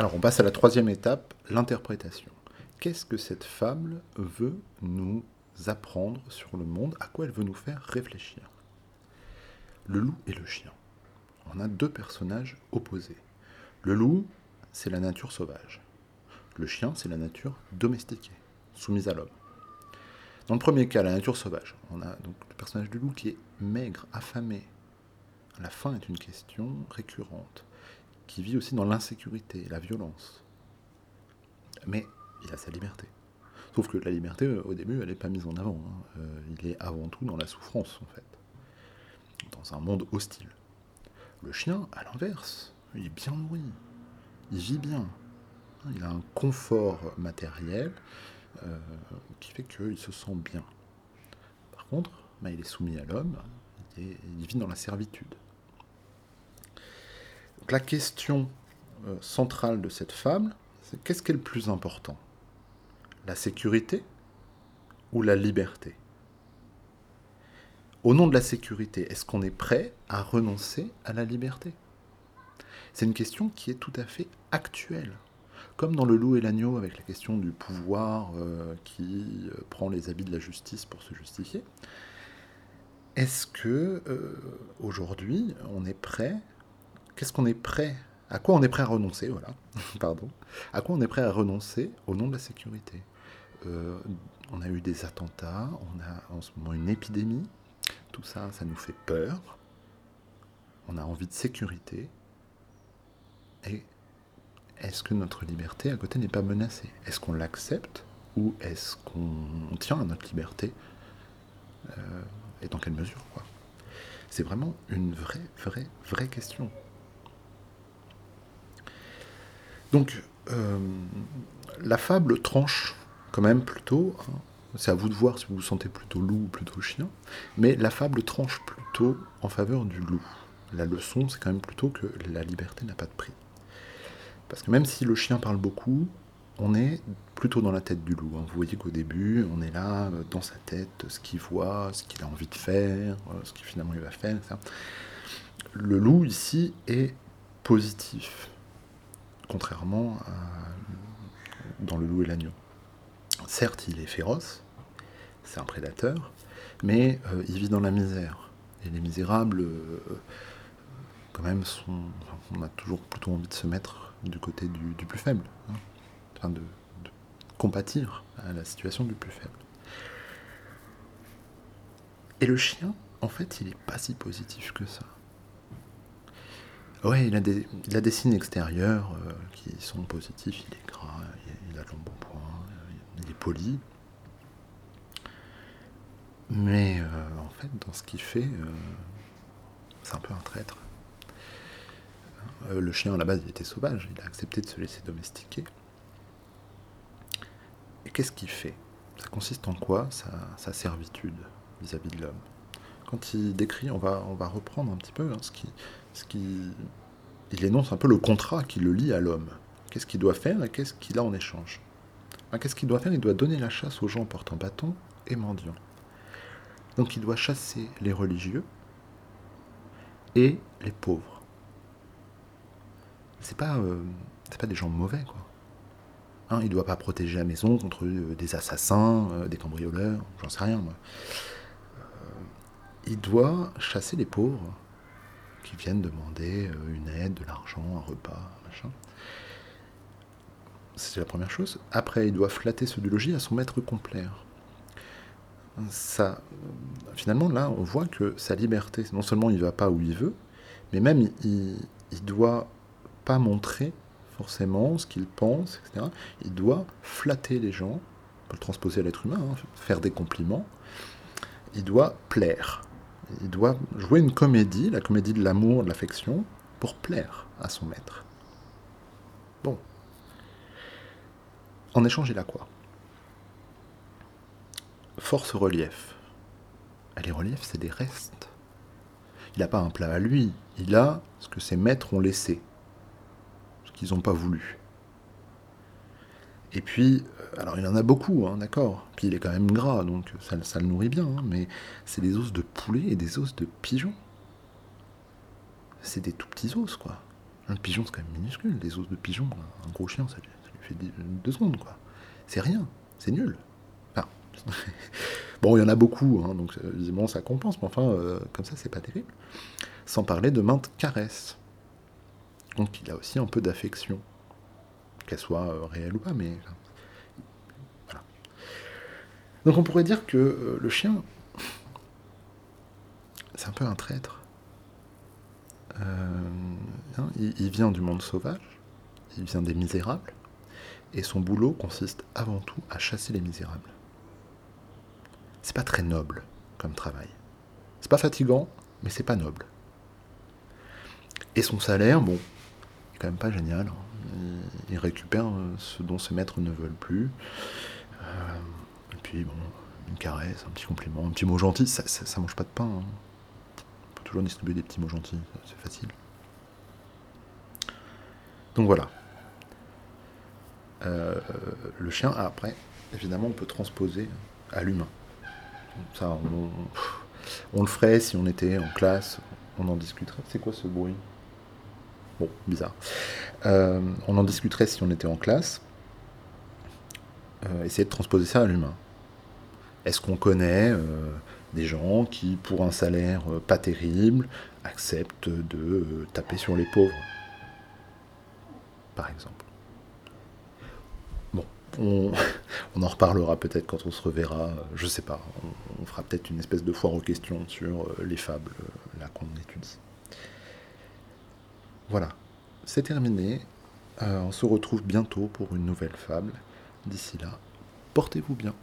Alors, on passe à la troisième étape, l'interprétation. Qu'est-ce que cette fable veut nous apprendre sur le monde? À quoi elle veut nous faire réfléchir? Le loup et le chien. On a deux personnages opposés. Le loup, c'est la nature sauvage. Le chien, c'est la nature domestiquée, soumise à l'homme. Dans le premier cas, la nature sauvage, on a donc le personnage du loup qui est maigre, affamé. La faim est une question récurrente qui vit aussi dans l'insécurité, la violence. Mais il a sa liberté. Sauf que la liberté, euh, au début, elle n'est pas mise en avant. Hein. Euh, il est avant tout dans la souffrance, en fait. Dans un monde hostile. Le chien, à l'inverse, il est bien nourri. Il vit bien. Il a un confort matériel euh, qui fait qu'il se sent bien. Par contre, bah, il est soumis à l'homme, il vit dans la servitude la question euh, centrale de cette fable, c'est qu'est-ce qui est le plus important? La sécurité ou la liberté? Au nom de la sécurité, est-ce qu'on est prêt à renoncer à la liberté? C'est une question qui est tout à fait actuelle. Comme dans le loup et l'agneau avec la question du pouvoir euh, qui euh, prend les habits de la justice pour se justifier. Est-ce que aujourd'hui on est prêt qu'est-ce qu'on est prêt à quoi on est prêt à renoncer, voilà, pardon, à quoi on est prêt à renoncer au nom de la sécurité? Euh, on a eu des attentats, on a en ce moment une épidémie, tout ça, ça nous fait peur, on a envie de sécurité, et est-ce que notre liberté à côté n'est pas menacée? Est-ce qu'on l'accepte ou est-ce qu'on tient à notre liberté euh, Et dans quelle mesure quoi? C'est vraiment une vraie, vraie, vraie question. Donc, euh, la fable tranche quand même plutôt, hein. c'est à vous de voir si vous vous sentez plutôt loup ou plutôt chien, mais la fable tranche plutôt en faveur du loup. La leçon, c'est quand même plutôt que la liberté n'a pas de prix. Parce que même si le chien parle beaucoup, on est plutôt dans la tête du loup. Hein. Vous voyez qu'au début, on est là, euh, dans sa tête, ce qu'il voit, ce qu'il a envie de faire, euh, ce qu'il finalement il va faire. Le loup ici est positif contrairement dans le loup et l'agneau. Certes, il est féroce, c'est un prédateur, mais euh, il vit dans la misère. Et les misérables, euh, quand même, sont, on a toujours plutôt envie de se mettre du côté du, plus faible, hein. enfin de, compatir à la situation du plus faible. Et le chien, en fait, il n'est pas si positif que ça. Ouais, il a des, signes extérieurs qui sont positifs. Il est gras, il a de l'embonpoint, il est poli. Mais euh, en fait, dans ce qu'il fait, euh, c'est un peu un traître. le chien, à la base, il était sauvage. Il a accepté de se laisser domestiquer. Et qu'est-ce qu'il fait? Ça consiste en quoi sa, servitude vis-à-vis de l'homme? Quand il décrit, on va, on va reprendre un petit peu hein, ce qui ce qui, il énonce un peu le contrat qui le lie à l'homme. Qu'est-ce qu'il doit faire et qu'est-ce qu'il a en échange? Qu'est-ce qu'il doit faire? Il doit donner la chasse aux gens portant bâton et mendiants. Donc il doit chasser les religieux et les pauvres. C'est pas, euh, pas des gens mauvais, quoi. Hein, il ne doit pas protéger la maison contre euh, des assassins, euh, des cambrioleurs, j'en sais rien, il doit chasser les pauvres qui viennent demander euh, une aide, de l'argent, un repas, machin. C'est la première chose. Après, il doit flatter ce du logis à son maître complet. Ça, finalement, là, on voit que sa liberté, non seulement il ne va pas où il veut, mais même il ne doit pas montrer forcément ce qu'il pense, etc. Il doit flatter les gens, on peut le transposer à l'être humain, hein, faire des compliments. Il doit plaire il doit jouer une comédie, la comédie de l'amour, de l'affection, pour plaire à son maître. Bon. En échange, il a quoi? Force relief. les reliefs, c'est des restes. Il n'a pas un plat à lui, il a ce que ses maîtres ont laissé, ce qu'ils n'ont pas voulu. Et puis, euh, alors il en a beaucoup, hein, d'accord. Puis il est quand même gras, donc ça, le nourrit bien. Hein, mais c'est des os de poulet et des os de pigeon. C'est des tout petits os, quoi. Un pigeon, c'est quand même minuscule. Des os de pigeon, un gros chien, ça, lui fait deux secondes, quoi. C'est rien, c'est nul. bon, il y en a beaucoup, hein, donc euh, visiblement ça compense, mais enfin, euh, comme ça, c'est pas terrible. Sans parler de maintes caresses. Donc il a aussi un peu d'affection, qu'elle soit euh, réelle ou pas, mais voilà. Donc on pourrait dire que le chien, c'est un peu un traître. Hein, il vient du monde sauvage, il vient des misérables, et son boulot consiste avant tout à chasser les misérables. C'est pas très noble comme travail. C'est pas fatigant, mais c'est pas noble. Et son salaire, bon, il est quand même pas génial. Hein. Il récupère euh, ce dont ses maîtres ne veulent plus. Euh, et puis, bon, une caresse, un petit compliment, un petit mot gentil, ça, ça, mange pas de pain. Hein. On peut toujours distribuer des petits mots gentils, c'est facile. Donc voilà. Euh, le chien, après, évidemment, on peut transposer à l'humain. Ça, on, le ferait si on était en classe, on en discuterait. C'est quoi ce bruit? Bon, bizarre. Euh, on en discuterait si on était en classe. Euh, essayer de transposer ça à l'humain. Est-ce qu'on connaît des gens qui, pour un salaire pas terrible, acceptent de taper sur les pauvres? Par exemple. On, en reparlera peut-être quand on se reverra, je sais pas. On, fera peut-être une espèce de foire aux questions sur euh, les fables, euh, là qu'on étudie. Voilà, c'est terminé. Euh, on se retrouve bientôt pour une nouvelle fable. D'ici là, portez-vous bien.